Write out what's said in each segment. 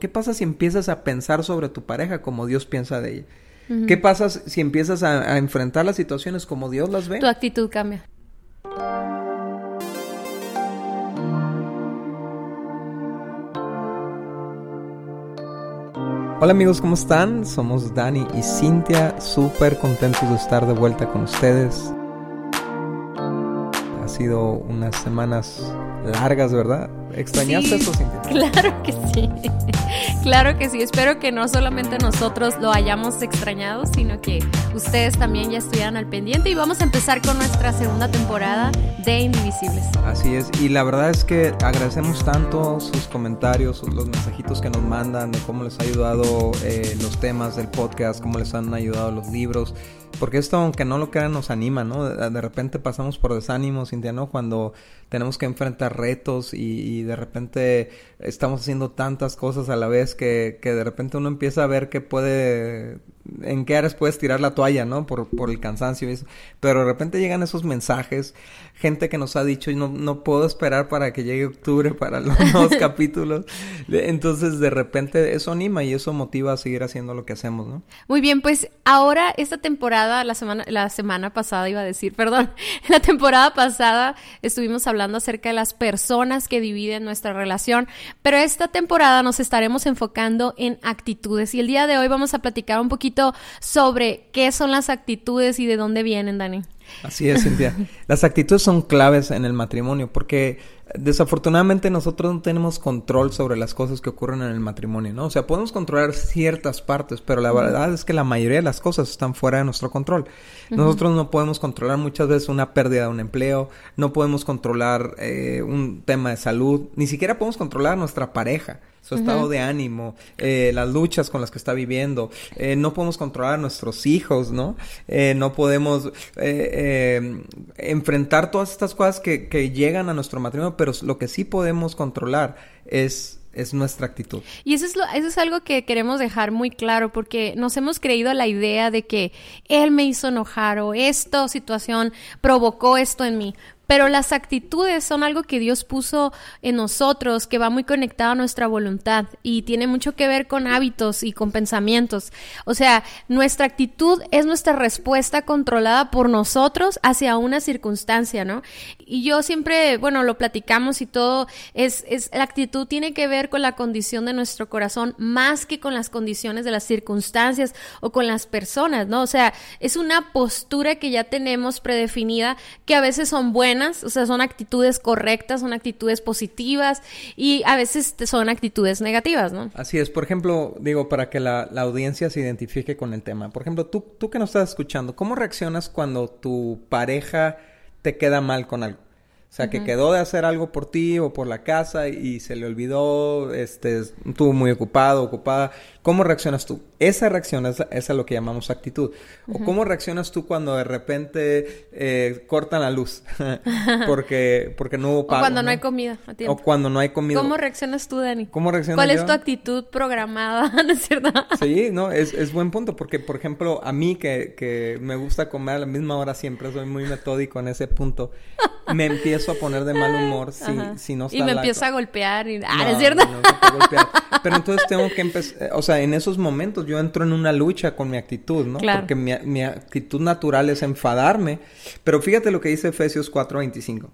¿Qué pasa si empiezas a pensar sobre tu pareja como Dios piensa de ella? ¿Qué pasa si empiezas a, a, enfrentar las situaciones como Dios las ve? Tu actitud cambia. Hola amigos, ¿cómo están? Somos Dani y Cintia, súper contentos de estar de vuelta con ustedes. Ha sido unas semanas largas, ¿verdad? ¿Extrañaste eso, Cintia? Claro que sí. Claro que sí. Espero que no solamente nosotros lo hayamos extrañado, sino que ustedes también ya estuvieran al pendiente. Y vamos a empezar con nuestra segunda temporada de Indivisibles. Así es. Y la verdad es que agradecemos tanto sus comentarios, los mensajitos que nos mandan, de cómo les ha ayudado eh, los temas del podcast, cómo les han ayudado los libros. Porque esto, aunque no lo crean, nos anima, ¿no? De, repente pasamos por desánimo, Cintia, ¿no? Cuando tenemos que enfrentar retos y, y, de repente estamos haciendo tantas cosas a la vez que, que de repente uno empieza a ver que puede en qué áreas puedes tirar la toalla, ¿no? Por, por el cansancio y eso. Pero de repente llegan esos mensajes, gente que nos ha dicho, no, no puedo esperar para que llegue octubre para los nuevos capítulos. Entonces, de repente eso anima y eso motiva a seguir haciendo lo que hacemos, ¿no? Muy bien, pues ahora esta temporada, la semana, la semana pasada iba a decir, perdón, la temporada pasada estuvimos hablando acerca de las personas que dividen nuestra relación, pero esta temporada nos estaremos enfocando en actitudes y el día de hoy vamos a platicar un poquito sobre qué son las actitudes y de dónde vienen, Dani. Así es, Cintia. Las actitudes son claves en el matrimonio porque desafortunadamente nosotros no tenemos control sobre las cosas que ocurren en el matrimonio, ¿no? O sea, podemos controlar ciertas partes, pero la verdad es que la mayoría de las cosas están fuera de nuestro control. Nosotros no podemos controlar muchas veces una pérdida de un empleo, no podemos controlar eh, un tema de salud, ni siquiera podemos controlar nuestra pareja su estado de ánimo, eh, las luchas con las que está viviendo. Eh, no podemos controlar a nuestros hijos, ¿no? Eh, no podemos enfrentar todas estas cosas que, que llegan a nuestro matrimonio, pero lo que sí podemos controlar es es nuestra actitud. Y eso es, lo, eso es algo que queremos dejar muy claro porque nos hemos creído la idea de que él me hizo enojar o esta situación provocó esto en mí. Pero las actitudes son algo que Dios puso en nosotros, que va muy conectado a nuestra voluntad y tiene mucho que ver con hábitos y con pensamientos. O sea, nuestra actitud es nuestra respuesta controlada por nosotros hacia una circunstancia, ¿no? Y yo siempre, bueno, lo platicamos y todo, es, es, la actitud tiene que ver con la condición de nuestro corazón más que con las condiciones de las circunstancias o con las personas, ¿no? O sea, es una postura que ya tenemos predefinida que a veces son buenas o sea, son actitudes correctas, son actitudes positivas y a veces son actitudes negativas, ¿no? Así es, por ejemplo, digo, para que la, audiencia se identifique con el tema. Por ejemplo, tú, tú que nos estás escuchando, ¿cómo reaccionas cuando tu pareja te queda mal con algo? O sea, que quedó de hacer algo por ti o por la casa y se le olvidó, este, estuvo muy ocupado, ocupada. ¿Cómo reaccionas tú? Esa reacción es, es a lo que llamamos actitud. ¿O cómo reaccionas tú cuando de repente eh, cortan la luz? porque, porque no hubo pago. O cuando ¿no? hay comida a tiempo. O cuando no hay comida. ¿Cómo reaccionas tú, Dani? ¿Cómo reaccionas ¿Cuál es tu actitud programada? ¿No es cierto? sí, no, es, es buen punto. Porque, por ejemplo, a mí que, que me gusta comer a la misma hora siempre, soy muy metódico en ese punto, me empiezo a poner de mal humor si, si no está Y me empiezo a golpear. Y... Ah, ¿es cierto? No, Pero entonces tengo que empezar, o sea, en esos momentos yo entro en una lucha con mi actitud, ¿no? Porque mi, mi, actitud natural es enfadarme. Pero fíjate lo que dice Efesios 4:25.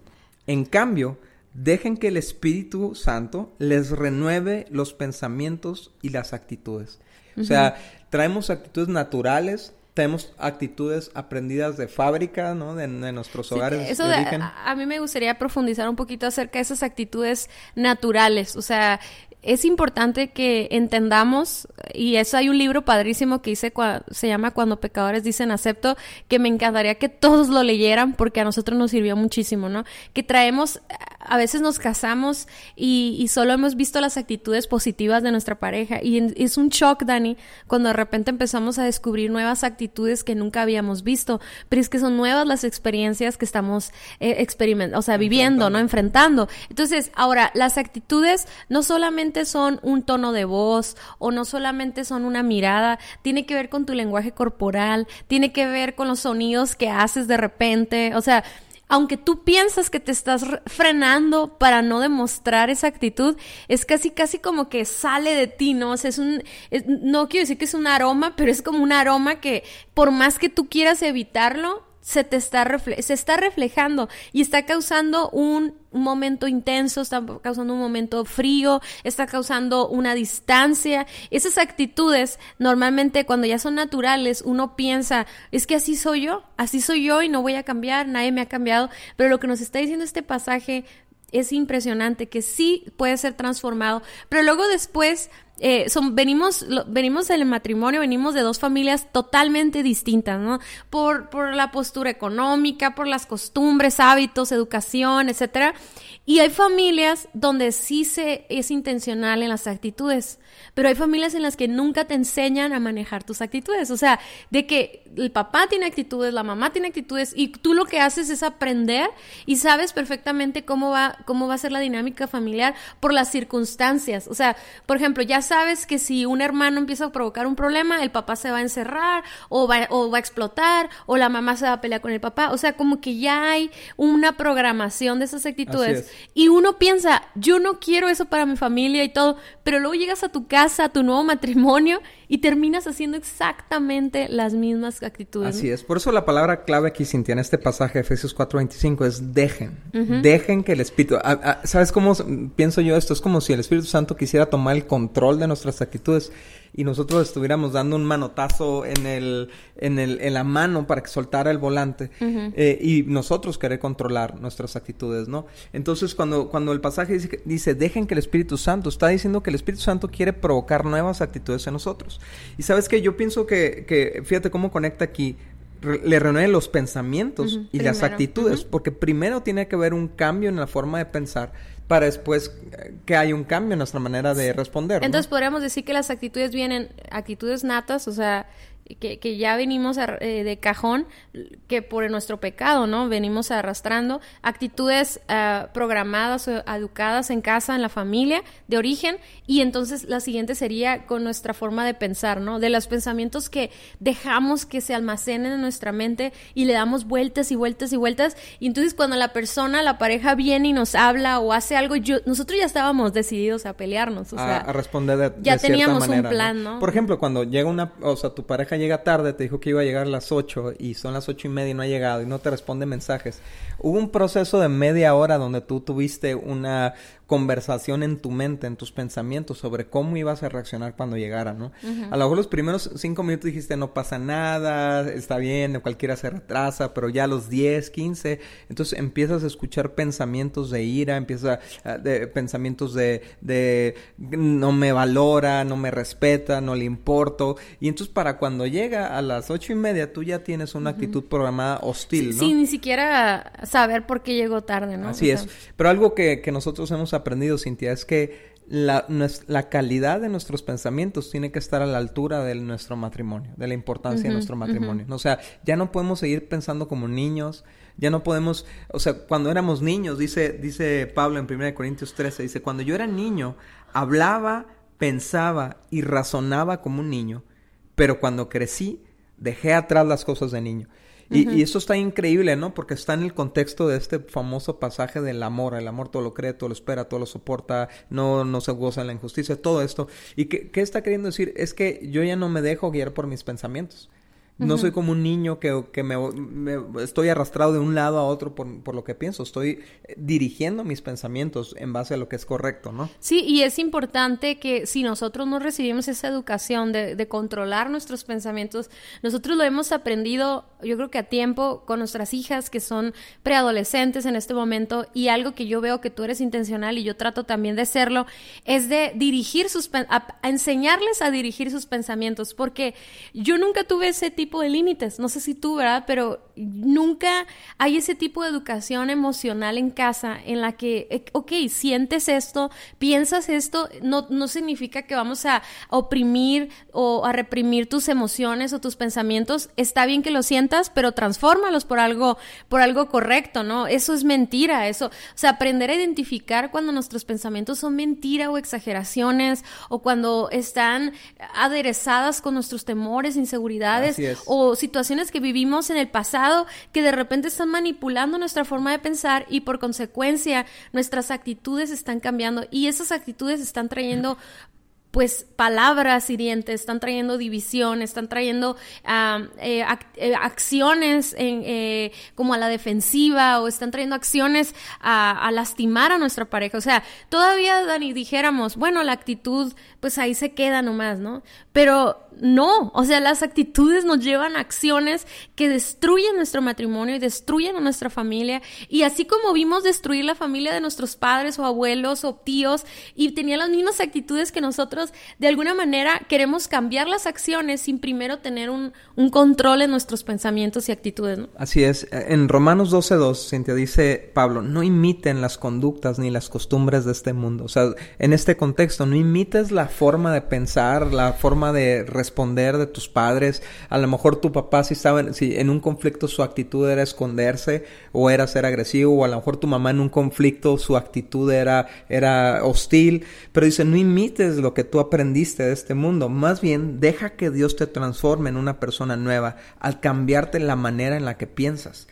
En cambio, dejen que el Espíritu Santo les renueve los pensamientos y las actitudes. O sea, traemos actitudes naturales, tenemos actitudes aprendidas de fábrica, ¿no? De, de nuestros hogares. Sí, eso de, a, a, mí me gustaría profundizar un poquito acerca de esas actitudes naturales. O sea, es importante que entendamos, y eso hay un libro padrísimo que dice, se llama Cuando pecadores dicen acepto, que me encantaría que todos lo leyeran porque a nosotros nos sirvió muchísimo, ¿no? Que traemos, a veces nos casamos y, y solo hemos visto las actitudes positivas de nuestra pareja y en, es un shock, Dani, cuando de repente empezamos a descubrir nuevas actitudes que nunca habíamos visto, pero es que son nuevas las experiencias que estamos eh, experimentando, o sea, viviendo, ¿no? Enfrentando. Entonces, ahora, las actitudes no solamente son un tono de voz o no solamente son una mirada, tiene que ver con tu lenguaje corporal, tiene que ver con los sonidos que haces de repente, o sea, aunque tú piensas que te estás frenando para no demostrar esa actitud, es casi, casi como que sale de ti, ¿no? O sea, es un, no quiero decir que es un aroma, pero es como un aroma que por más que tú quieras evitarlo, se te está, se está reflejando y está causando un, momento intenso, está causando un momento frío, está causando una distancia. Esas actitudes, normalmente cuando ya son naturales, uno piensa, es que así soy yo, así soy yo y no voy a cambiar, nadie me ha cambiado. Pero lo que nos está diciendo este pasaje es impresionante, que sí puede ser transformado, pero luego después eh, son, venimos, venimos del matrimonio, venimos de dos familias totalmente distintas, ¿no? Por, por la postura económica, por las costumbres, hábitos, educación, etcétera. Y hay familias donde sí se es intencional en las actitudes, pero hay familias en las que nunca te enseñan a manejar tus actitudes. O sea, de que el papá tiene actitudes, la mamá tiene actitudes, y tú lo que haces es aprender y sabes perfectamente cómo va, cómo va a ser la dinámica familiar por las circunstancias. O sea, por ejemplo, ya sabes que si un hermano empieza a provocar un problema, el papá se va a encerrar o va, o va a explotar o la mamá se va a pelear con el papá. O sea, como que ya hay una programación de esas actitudes y uno piensa, yo no quiero eso para mi familia y todo, pero luego llegas a tu casa, a tu nuevo matrimonio y terminas haciendo exactamente las mismas actitudes. Así es. Por eso la palabra clave aquí, Cintia, en este pasaje de Efesios 4:25 es dejen. Dejen que el Espíritu... ¿Sabes cómo pienso yo esto? Es como si el Espíritu Santo quisiera tomar el control de nuestras actitudes y nosotros estuviéramos dando un manotazo en el, en el, en la mano para que soltara el volante eh, y nosotros querer controlar nuestras actitudes, ¿no? Entonces cuando, cuando el pasaje dice, dice, dejen que el Espíritu Santo, está diciendo que el Espíritu Santo quiere provocar nuevas actitudes en nosotros. Y sabes que yo pienso que, que, fíjate cómo conecta aquí le renueve los pensamientos y las actitudes, porque primero tiene que haber un cambio en la forma de pensar para después que haya un cambio en nuestra manera de responder. Entonces podríamos decir que las actitudes vienen, actitudes natas, o sea, que, que ya venimos eh, de cajón, que por nuestro pecado, ¿no? Venimos arrastrando actitudes uh, programadas o educadas en casa, en la familia, de origen, y entonces la siguiente sería con nuestra forma de pensar, ¿no? De los pensamientos que dejamos que se almacenen en nuestra mente y le damos vueltas y vueltas y vueltas, y entonces cuando la persona, la pareja viene y nos habla o hace algo, yo, nosotros ya estábamos decididos a pelearnos, o sea, a, responder de, ya teníamos un plan, ¿no? Por ejemplo, cuando llega una, o sea, tu pareja llega tarde, te dijo que iba a llegar a las 8 y son las ocho y media y no ha llegado y no te responde mensajes. Hubo un proceso de media hora donde tú tuviste una, conversación en tu mente, en tus pensamientos sobre cómo ibas a reaccionar cuando llegara, ¿no? A lo mejor los primeros cinco minutos dijiste no pasa nada, está bien, cualquiera se retrasa, pero ya a los 10, 15, entonces empiezas a escuchar pensamientos de ira, empiezas a, de, pensamientos de, de no me valora, no me respeta, no le importo, y entonces para cuando llega a las ocho y media tú ya tienes una actitud programada hostil, ¿no? Sí, ni siquiera saber por qué llegó tarde, ¿no? Así es, pero algo que, que nosotros hemos aprendido, Cintia, es que la, la, calidad de nuestros pensamientos tiene que estar a la altura de nuestro matrimonio, de la importancia de nuestro matrimonio. O sea, ya no podemos seguir pensando como niños, ya no podemos, o sea, cuando éramos niños, dice, dice Pablo en 1 Corintios 13, dice, cuando yo era niño, hablaba, pensaba y razonaba como un niño, pero cuando crecí, dejé atrás las cosas de niño. Y, eso está increíble, ¿no? Porque está en el contexto de este famoso pasaje del amor. El amor todo lo cree, todo lo espera, todo lo soporta, no, no se goza en la injusticia, todo esto. ¿Y qué, qué está queriendo decir? Es que yo ya no me dejo guiar por mis pensamientos. No soy como un niño que, que me, estoy arrastrado de un lado a otro por, por, lo que pienso. Estoy eh, dirigiendo mis pensamientos en base a lo que es correcto, ¿no? Sí, y es importante que si nosotros no recibimos esa educación de, de controlar nuestros pensamientos, nosotros lo hemos aprendido, yo creo que a tiempo, con nuestras hijas que son preadolescentes en este momento, y algo que yo veo que tú eres intencional y yo trato también de serlo, es de dirigir sus, a, a enseñarles a dirigir sus pensamientos, porque yo nunca tuve ese tipo tipo de límites. No sé si tú, ¿verdad? Pero nunca hay ese tipo de educación emocional en casa en la que, eh, ok, sientes esto, piensas esto, no, no significa que vamos a oprimir o a reprimir tus emociones o tus pensamientos. Está bien que lo sientas, pero transfórmalos por algo, por algo correcto, ¿no? Eso es mentira, eso, o sea, aprender a identificar cuando nuestros pensamientos son mentira o exageraciones o cuando están aderezadas con nuestros temores, inseguridades o situaciones que vivimos en el pasado que de repente están manipulando nuestra forma de pensar y por consecuencia nuestras actitudes están cambiando y esas actitudes están trayendo pues palabras hirientes, están trayendo división, están trayendo eh, eh, acciones eh, como a la defensiva o están trayendo acciones a, a, lastimar a nuestra pareja. O sea, todavía, Dani, dijéramos, bueno, la actitud, pues ahí se queda nomás, ¿no? Pero no, o sea, las actitudes nos llevan a acciones que destruyen nuestro matrimonio y destruyen a nuestra familia. Y así como vimos destruir la familia de nuestros padres o abuelos o tíos y tenían las mismas actitudes que nosotros, de alguna manera queremos cambiar las acciones sin primero tener un, control en nuestros pensamientos y actitudes. Así es. En Romanos 12.2, Cintia dice Pablo, no imiten las conductas ni las costumbres de este mundo. O sea, en este contexto, no imites la forma de pensar, la forma de responder de tus padres. A lo mejor tu papá si estaba en, si en un conflicto su actitud era esconderse o era ser agresivo o a lo mejor tu mamá en un conflicto su actitud era, era hostil. Pero dice, no imites lo que tú aprendiste de este mundo. Más bien, deja que Dios te transforme en una persona nueva al cambiarte la manera en la que piensas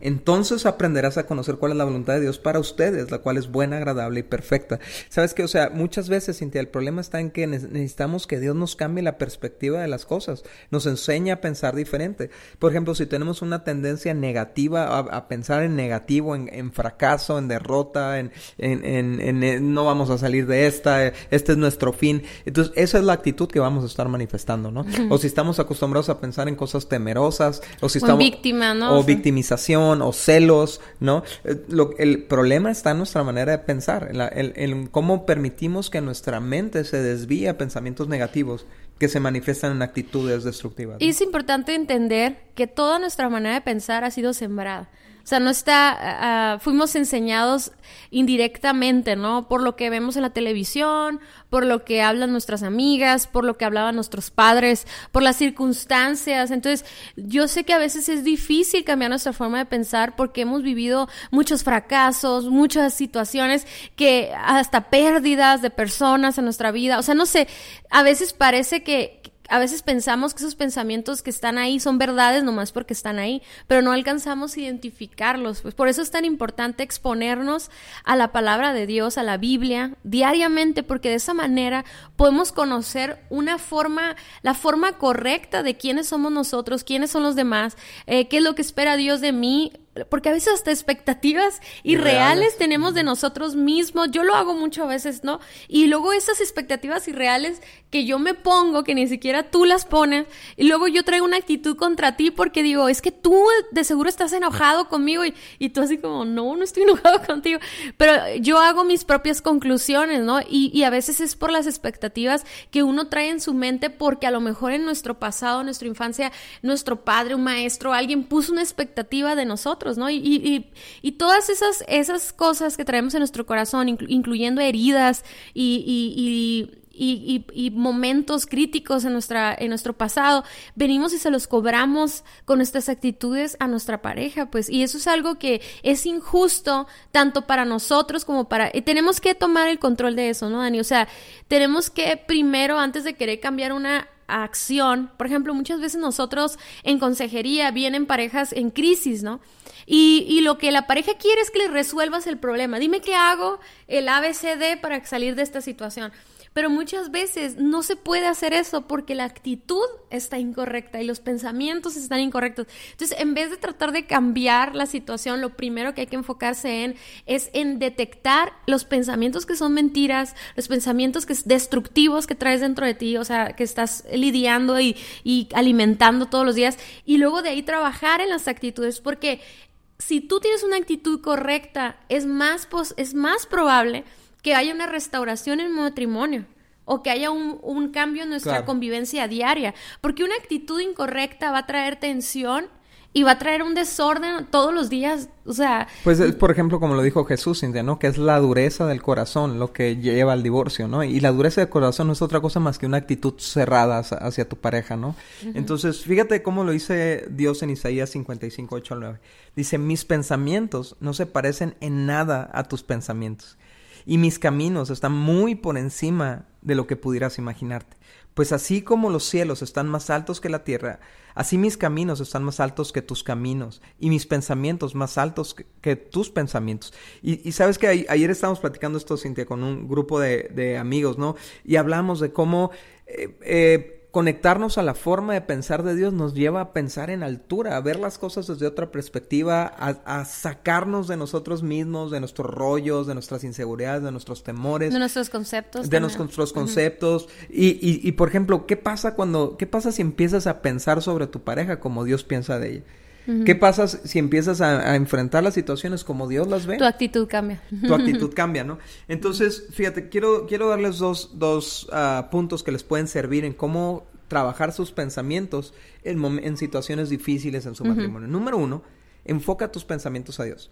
entonces aprenderás a conocer cuál es la voluntad de Dios para ustedes, la cual es buena, agradable y perfecta. Sabes que, o sea, muchas veces, Cintia, el problema está en que necesitamos que Dios nos cambie la perspectiva de las cosas, nos enseñe a pensar diferente. Por ejemplo, si tenemos una tendencia negativa a, pensar en negativo, en, fracaso, en derrota, en, en, no vamos a salir de esta, este es nuestro fin. Entonces, esa es la actitud que vamos a estar manifestando, ¿no? O si estamos acostumbrados a pensar en cosas temerosas, o si estamos... víctima, ¿no? O victimización o celos, ¿no? Eh, el problema está en nuestra manera de pensar, en, cómo permitimos que nuestra mente se desvíe a pensamientos negativos que se manifiestan en actitudes destructivas. Y es importante entender que toda nuestra manera de pensar ha sido sembrada. O sea, no está, ah, ah, fuimos enseñados indirectamente, ¿no? Por lo que vemos en la televisión, por lo que hablan nuestras amigas, por lo que hablaban nuestros padres, por las circunstancias. Entonces, yo sé que a veces es difícil cambiar nuestra forma de pensar porque hemos vivido muchos fracasos, muchas situaciones que hasta pérdidas de personas en nuestra vida. O sea, no sé, a veces parece que, a veces pensamos que esos pensamientos que están ahí son verdades nomás porque están ahí, pero no alcanzamos a identificarlos. Pues por eso es tan importante exponernos a la palabra de Dios, a la Biblia, diariamente, porque de esa manera podemos conocer una forma, la forma correcta de quiénes somos nosotros, quiénes son los demás, eh, qué es lo que espera Dios de mí, porque a veces hasta expectativas irreales tenemos de nosotros mismos. Yo lo hago mucho a veces, ¿no? Y luego esas expectativas irreales que yo me pongo, que ni siquiera tú las pones, y luego yo traigo una actitud contra ti porque digo, es que tú de seguro estás enojado conmigo y, y tú así como, no, no estoy enojado contigo. Pero yo hago mis propias conclusiones, ¿no? Y, y a veces es por las expectativas que uno trae en su mente porque a lo mejor en nuestro pasado, en nuestra infancia, nuestro padre, un maestro, alguien puso una expectativa de nosotros ¿no? Y, y, todas esas, esas cosas que traemos en nuestro corazón, incluyendo heridas y, y, momentos críticos en, nuestra, en nuestro pasado, venimos y se los cobramos con nuestras actitudes a nuestra pareja, pues, y eso es algo que es injusto tanto para nosotros como para... tenemos que tomar el control de eso, ¿no, Dani? O sea, tenemos que primero, antes de querer cambiar una acción, por ejemplo, muchas veces nosotros en consejería vienen parejas en crisis, ¿no? Y, y, lo que la pareja quiere es que le resuelvas el problema. Dime qué hago, el ABCD para salir de esta situación. Pero muchas veces no se puede hacer eso porque la actitud está incorrecta y los pensamientos están incorrectos. Entonces, en vez de tratar de cambiar la situación, lo primero que hay que enfocarse en es en detectar los pensamientos que son mentiras, los pensamientos que destructivos que traes dentro de ti, o sea, que estás lidiando y, y alimentando todos los días, y luego de ahí trabajar en las actitudes, porque si tú tienes una actitud correcta, es más, es más probable que haya una restauración en el matrimonio o que haya un, cambio en nuestra convivencia diaria, porque una actitud incorrecta va a traer tensión y va a traer un desorden todos los días, o sea... Pues es, por ejemplo, como lo dijo Jesús, Cintia, ¿no? Que es la dureza del corazón lo que lleva al divorcio, ¿no? Y la dureza del corazón no es otra cosa más que una actitud cerrada hacia tu pareja, ¿no? Entonces, fíjate cómo lo dice Dios en Isaías 55, 8 al 9. Dice, mis pensamientos no se parecen en nada a tus pensamientos y mis caminos están muy por encima de lo que pudieras imaginarte. Pues así como los cielos están más altos que la tierra, así mis caminos están más altos que tus caminos y mis pensamientos más altos que, tus pensamientos. Y, sabes que ayer estábamos platicando esto, Cintia, con un grupo de, amigos, ¿no? Y hablamos de cómo... Eh, eh, conectarnos a la forma de pensar de Dios nos lleva a pensar en altura, a ver las cosas desde otra perspectiva, a, sacarnos de nosotros mismos, de nuestros rollos, de nuestras inseguridades, de nuestros temores. De nuestros conceptos. De nuestros conceptos. y, y, por ejemplo, ¿qué pasa cuando, qué pasa si empiezas a pensar sobre tu pareja como Dios piensa de ella? ¿Qué pasa si empiezas a, enfrentar las situaciones como Dios las ve? Tu actitud cambia. Tu actitud cambia, ¿no? Entonces, fíjate, quiero, quiero darles dos, dos ah, puntos que les pueden servir en cómo trabajar sus pensamientos en, en situaciones difíciles en su matrimonio. Número uno, enfoca tus pensamientos a Dios.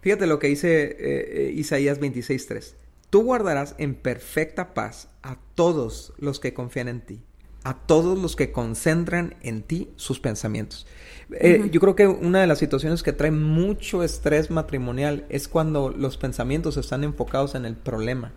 Fíjate lo que dice eh, eh, Isaías 26.3. Tú guardarás en perfecta paz a todos los que confían en ti a todos los que concentran en ti sus pensamientos. Eh, yo creo que una de las situaciones que trae mucho estrés matrimonial es cuando los pensamientos están enfocados en el problema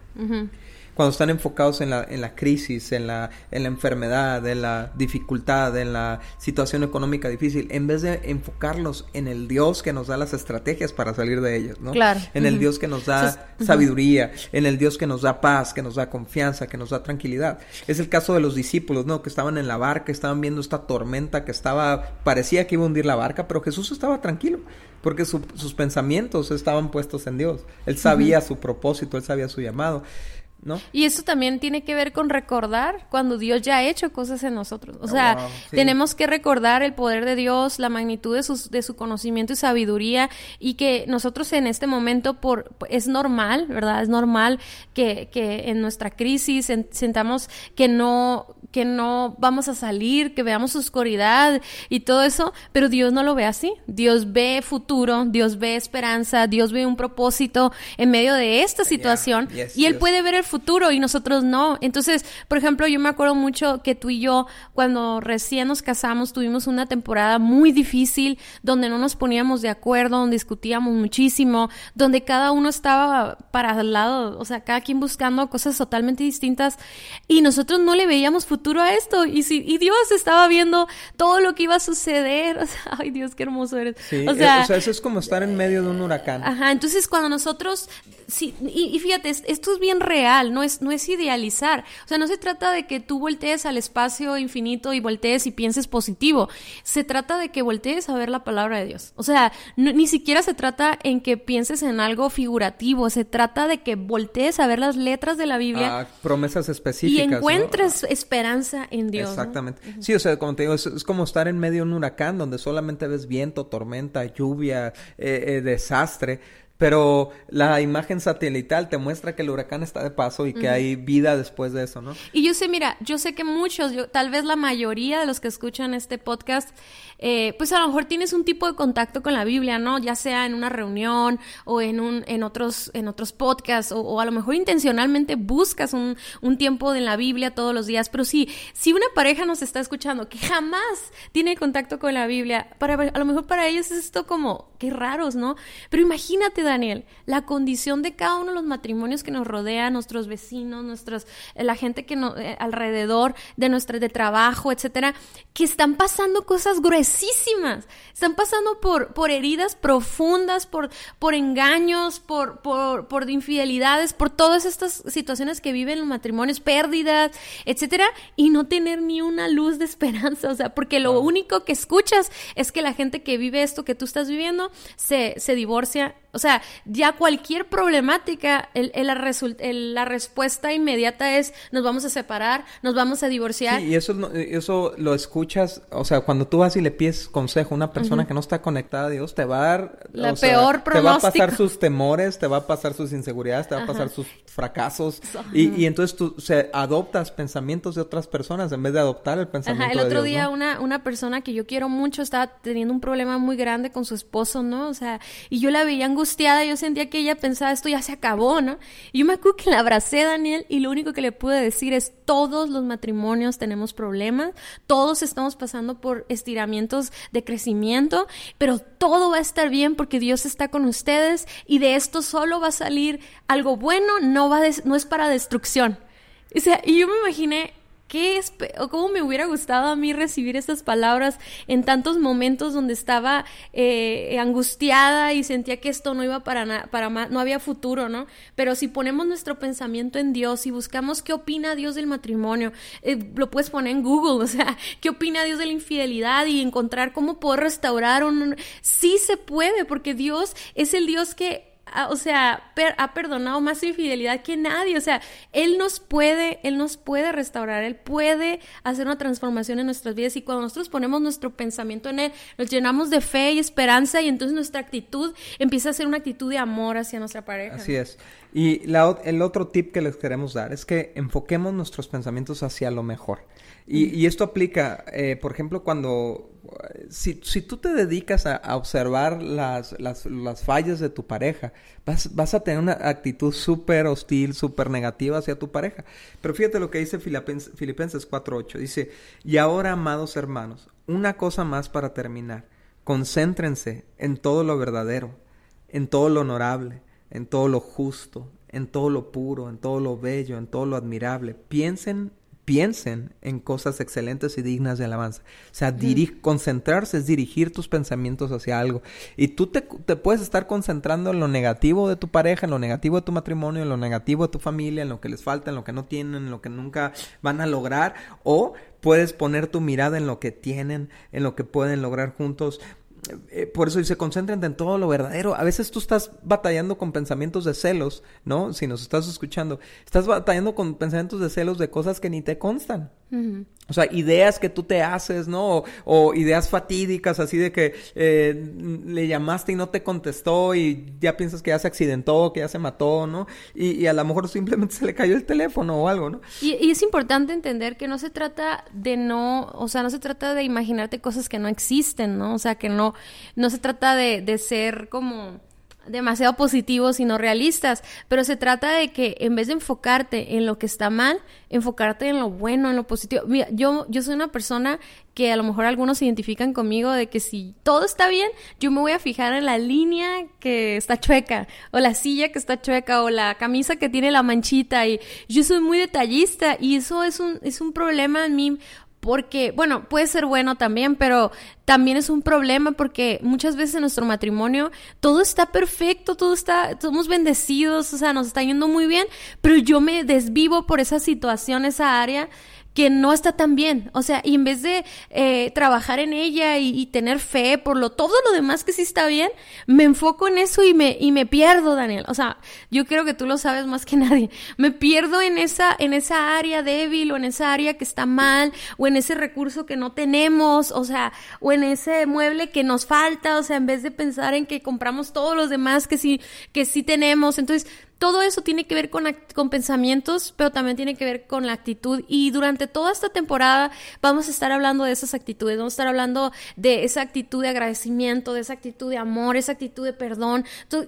cuando están enfocados en la, en la crisis, en la, en la enfermedad, en la dificultad, en la situación económica difícil, en vez de enfocarlos en el Dios que nos da las estrategias para salir de ellos, ¿no? Claro. En el Dios que nos da sabiduría, en el Dios que nos da paz, que nos da confianza, que nos da tranquilidad. Es el caso de los discípulos, ¿no? Que estaban en la barca, estaban viendo esta tormenta que estaba, parecía que iba a hundir la barca, pero Jesús estaba tranquilo porque sus pensamientos estaban puestos en Dios. Él sabía su propósito, él sabía su llamado. Y eso también tiene que ver con recordar cuando Dios ya ha hecho cosas en nosotros. O oh, sea, tenemos que recordar el poder de Dios, la magnitud de, sus, de su conocimiento y sabiduría y que nosotros en este momento por es normal, ¿verdad? Es normal que, que en nuestra crisis sentamos que no que no vamos a salir, que veamos oscuridad y todo eso, pero Dios no lo ve así. Dios ve futuro, Dios ve esperanza, Dios ve un propósito en medio de esta situación y él puede ver el futuro y nosotros no. Entonces, por ejemplo, yo me acuerdo mucho que tú y yo, cuando recién nos casamos, tuvimos una temporada muy difícil donde no nos poníamos de acuerdo, donde discutíamos muchísimo, donde cada uno estaba para el lado, o sea, cada quien buscando cosas totalmente distintas y nosotros no le veíamos futuro a esto y, si, y Dios estaba viendo todo lo que iba a suceder. O sea, ay Dios, qué hermoso eres. o, eh, sea, eso es como estar en medio de un huracán. Ajá, entonces cuando nosotros, sí, y, y fíjate, esto es bien real no es, no es idealizar. O sea, no se trata de que tú voltees al espacio infinito y voltees y pienses positivo. Se trata de que voltees a ver la palabra de Dios. O sea, ni siquiera se trata en que pienses en algo figurativo, se trata de que voltees a ver las letras de la Biblia. Ah, promesas específicas. Y encuentres esperanza en Dios. Exactamente. Sí, o sea, como te digo, es, como estar en medio de un huracán donde solamente ves viento, tormenta, lluvia, eh, eh, desastre pero la imagen satelital te muestra que el huracán está de paso y que hay vida después de eso, ¿no? Y yo sé, mira, yo sé que muchos, yo, tal vez la mayoría de los que escuchan este podcast, eh, pues a lo mejor tienes un tipo de contacto con la Biblia, ¿no? Ya sea en una reunión o en, un, en, otros, en otros podcasts, o, a lo mejor intencionalmente buscas un, un tiempo en la Biblia todos los días, pero sí, si una pareja nos está escuchando que jamás tiene contacto con la Biblia, para, a lo mejor para ellos es esto como, qué raros, ¿no? Pero imagínate Daniel, la condición de cada uno de los matrimonios que nos rodea, nuestros vecinos, nuestros, eh, la gente que nos, eh, alrededor de nuestro de trabajo, etcétera, que están pasando cosas gruesísimas, están pasando por, por heridas profundas, por, por engaños, por, por, por infidelidades, por todas estas situaciones que viven los matrimonios, pérdidas, etcétera, y no tener ni una luz de esperanza, o sea, porque lo único que escuchas es que la gente que vive esto que tú estás viviendo se, se divorcia o sea, ya cualquier problemática, el, el, la respuesta inmediata es nos vamos a separar, nos vamos a divorciar. Sí, y eso, eso lo escuchas, o sea, cuando tú vas y le pides consejo a una persona que no está conectada a Dios, te va a dar... La peor Te va a pasar sus temores, te va a pasar sus inseguridades, te va a pasar sus fracasos. Y, y, entonces tú se, adoptas pensamientos de otras personas en vez de adoptar el pensamiento Ajá, el otro día una, una persona que yo quiero mucho estaba teniendo un problema muy grande con su esposo, ¿no? O sea, y yo la veía angustiada angustiada, yo sentía que ella pensaba, esto ya se acabó, ¿no? Y yo me acuerdo que la abracé, Daniel, y lo único que le pude decir es, todos los matrimonios tenemos problemas, todos estamos pasando por estiramientos de crecimiento, pero todo va a estar bien porque Dios está con ustedes y de esto solo va a salir algo bueno, no, va no es para destrucción. O sea, y yo me imaginé qué o cómo me hubiera gustado a mí recibir estas palabras en tantos momentos donde estaba eh, angustiada y sentía que esto no iba para para no había futuro, ¿no? Pero si ponemos nuestro pensamiento en Dios y buscamos qué opina Dios del matrimonio, eh, lo puedes poner en Google, o sea, qué opina Dios de la infidelidad y encontrar cómo poder restaurar un... Sí se puede, porque Dios es el Dios que o sea, ha perdonado más infidelidad que nadie. O sea, Él nos puede, Él nos puede restaurar, Él puede hacer una transformación en nuestras vidas. Y cuando nosotros ponemos nuestro pensamiento en Él, nos llenamos de fe y esperanza y entonces nuestra actitud empieza a ser una actitud de amor hacia nuestra pareja. Así es. Y la, el otro tip que les queremos dar es que enfoquemos nuestros pensamientos hacia lo mejor. Y, esto aplica, eh, por ejemplo, cuando si, si tú te dedicas a, observar las, las, las, fallas de tu pareja, vas, vas a tener una actitud súper hostil, súper negativa hacia tu pareja. Pero fíjate lo que dice Filipenses, Filipenses 4.8. Dice, y ahora, amados hermanos, una cosa más para terminar. Concéntrense en todo lo verdadero, en todo lo honorable, en todo lo justo, en todo lo puro, en todo lo bello, en todo lo admirable. Piensen piensen en cosas excelentes y dignas de alabanza. O sea, concentrarse es dirigir tus pensamientos hacia algo. Y tú te, puedes estar concentrando en lo negativo de tu pareja, en lo negativo de tu matrimonio, en lo negativo de tu familia, en lo que les falta, en lo que no tienen, en lo que nunca van a lograr. O puedes poner tu mirada en lo que tienen, en lo que pueden lograr juntos. Eh, por eso dice, concéntrate en todo lo verdadero. A veces tú estás batallando con pensamientos de celos, ¿no? Si nos estás escuchando, estás batallando con pensamientos de celos de cosas que ni te constan. O sea, ideas que tú te haces, ¿no? O, ideas fatídicas, así de que eh, le llamaste y no te contestó y ya piensas que ya se accidentó, que ya se mató, ¿no? Y, a lo mejor simplemente se le cayó el teléfono o algo, ¿no? Y, y, es importante entender que no se trata de no, o sea, no se trata de imaginarte cosas que no existen, ¿no? O sea, que no, no se trata de, de ser como demasiado positivos y no realistas, pero se trata de que en vez de enfocarte en lo que está mal, enfocarte en lo bueno, en lo positivo. Mira, yo, yo soy una persona que a lo mejor algunos se identifican conmigo de que si todo está bien, yo me voy a fijar en la línea que está chueca, o la silla que está chueca, o la camisa que tiene la manchita, y yo soy muy detallista, y eso es un, es un problema en mí, porque, bueno, puede ser bueno también, pero también es un problema porque muchas veces en nuestro matrimonio todo está perfecto, todo está, somos bendecidos, o sea, nos está yendo muy bien, pero yo me desvivo por esa situación, esa área que no está tan bien. O sea, y en vez de eh, trabajar en ella y, tener fe por lo todo lo demás que sí está bien, me enfoco en eso y me, y me pierdo, Daniel. O sea, yo creo que tú lo sabes más que nadie. Me pierdo en esa, en esa área débil o en esa área que está mal o en ese recurso que no tenemos, o sea, o en ese mueble que nos falta, o sea, en vez de pensar en que compramos todos los demás que sí, que sí tenemos. Entonces, todo eso tiene que ver con, pensamientos, pero también tiene que ver con la actitud. Y durante toda esta temporada vamos a estar hablando de esas actitudes, vamos a estar hablando de esa actitud de agradecimiento, de esa actitud de amor, esa actitud de perdón,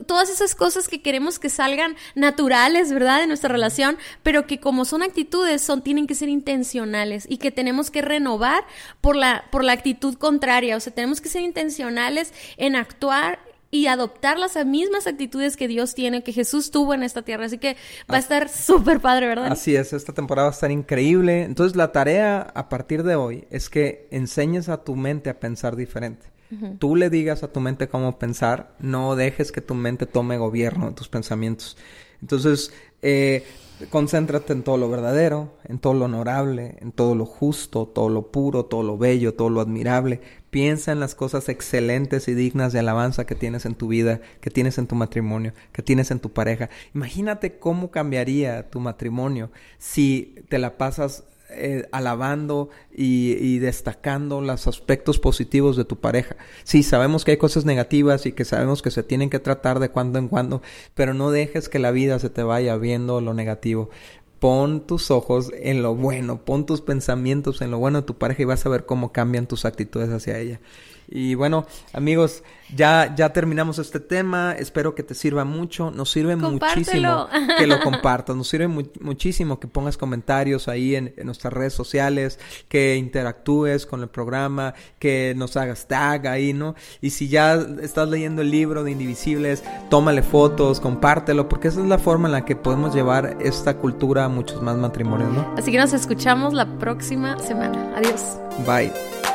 todas esas cosas que queremos que salgan naturales, ¿verdad? De nuestra relación, pero que como son actitudes, son, tienen que ser intencionales y que tenemos que renovar por la, por la actitud contraria. O sea, tenemos que ser intencionales en actuar y adoptar las mismas actitudes que Dios tiene, que Jesús tuvo en esta tierra. Así que va a estar súper padre, ¿verdad? Así es, esta temporada va a estar increíble. Entonces la tarea a partir de hoy es que enseñes a tu mente a pensar diferente. Tú le digas a tu mente cómo pensar, no dejes que tu mente tome gobierno de tus pensamientos. Entonces, eh, Concéntrate en todo lo verdadero, en todo lo honorable, en todo lo justo, todo lo puro, todo lo bello, todo lo admirable. Piensa en las cosas excelentes y dignas de alabanza que tienes en tu vida, que tienes en tu matrimonio, que tienes en tu pareja. Imagínate cómo cambiaría tu matrimonio si te la pasas eh, alabando y, destacando los aspectos positivos de tu pareja. Sí, sabemos que hay cosas negativas y que sabemos que se tienen que tratar de cuando en cuando, pero no dejes que la vida se te vaya viendo lo negativo. Pon tus ojos en lo bueno, pon tus pensamientos en lo bueno de tu pareja y vas a ver cómo cambian tus actitudes hacia ella. Y bueno, amigos, ya, ya terminamos este tema. Espero que te sirva mucho. Nos sirve muchísimo que lo compartas. Nos sirve muchísimo que pongas comentarios ahí en, nuestras redes sociales, que interactúes con el programa, que nos hagas tag ahí, ¿no? Y si ya estás leyendo el libro de Indivisibles, tómale fotos, compártelo, porque esa es la forma en la que podemos llevar esta cultura a muchos más matrimonios, ¿no? Así que nos escuchamos la próxima semana. Adiós. Bye.